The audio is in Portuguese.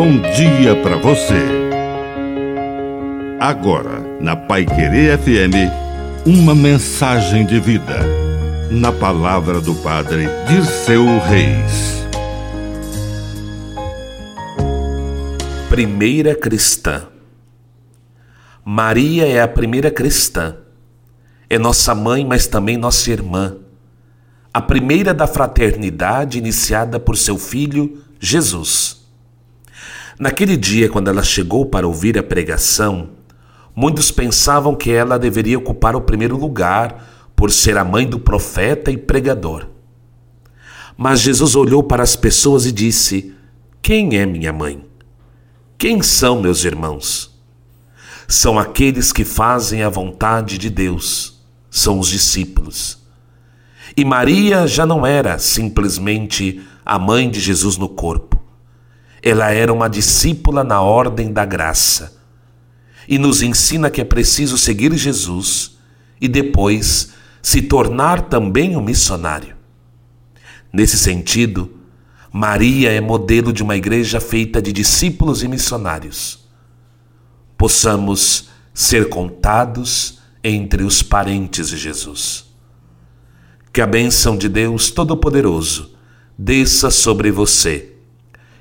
bom dia para você. Agora, na Pai Querer FM, uma mensagem de vida. Na palavra do Padre de seu Reis. Primeira cristã. Maria é a primeira cristã. É nossa mãe, mas também nossa irmã. A primeira da fraternidade iniciada por seu filho, Jesus. Naquele dia, quando ela chegou para ouvir a pregação, muitos pensavam que ela deveria ocupar o primeiro lugar por ser a mãe do profeta e pregador. Mas Jesus olhou para as pessoas e disse: Quem é minha mãe? Quem são meus irmãos? São aqueles que fazem a vontade de Deus, são os discípulos. E Maria já não era simplesmente a mãe de Jesus no corpo ela era uma discípula na ordem da graça e nos ensina que é preciso seguir Jesus e depois se tornar também um missionário. Nesse sentido, Maria é modelo de uma igreja feita de discípulos e missionários. Possamos ser contados entre os parentes de Jesus. Que a bênção de Deus Todo-Poderoso desça sobre você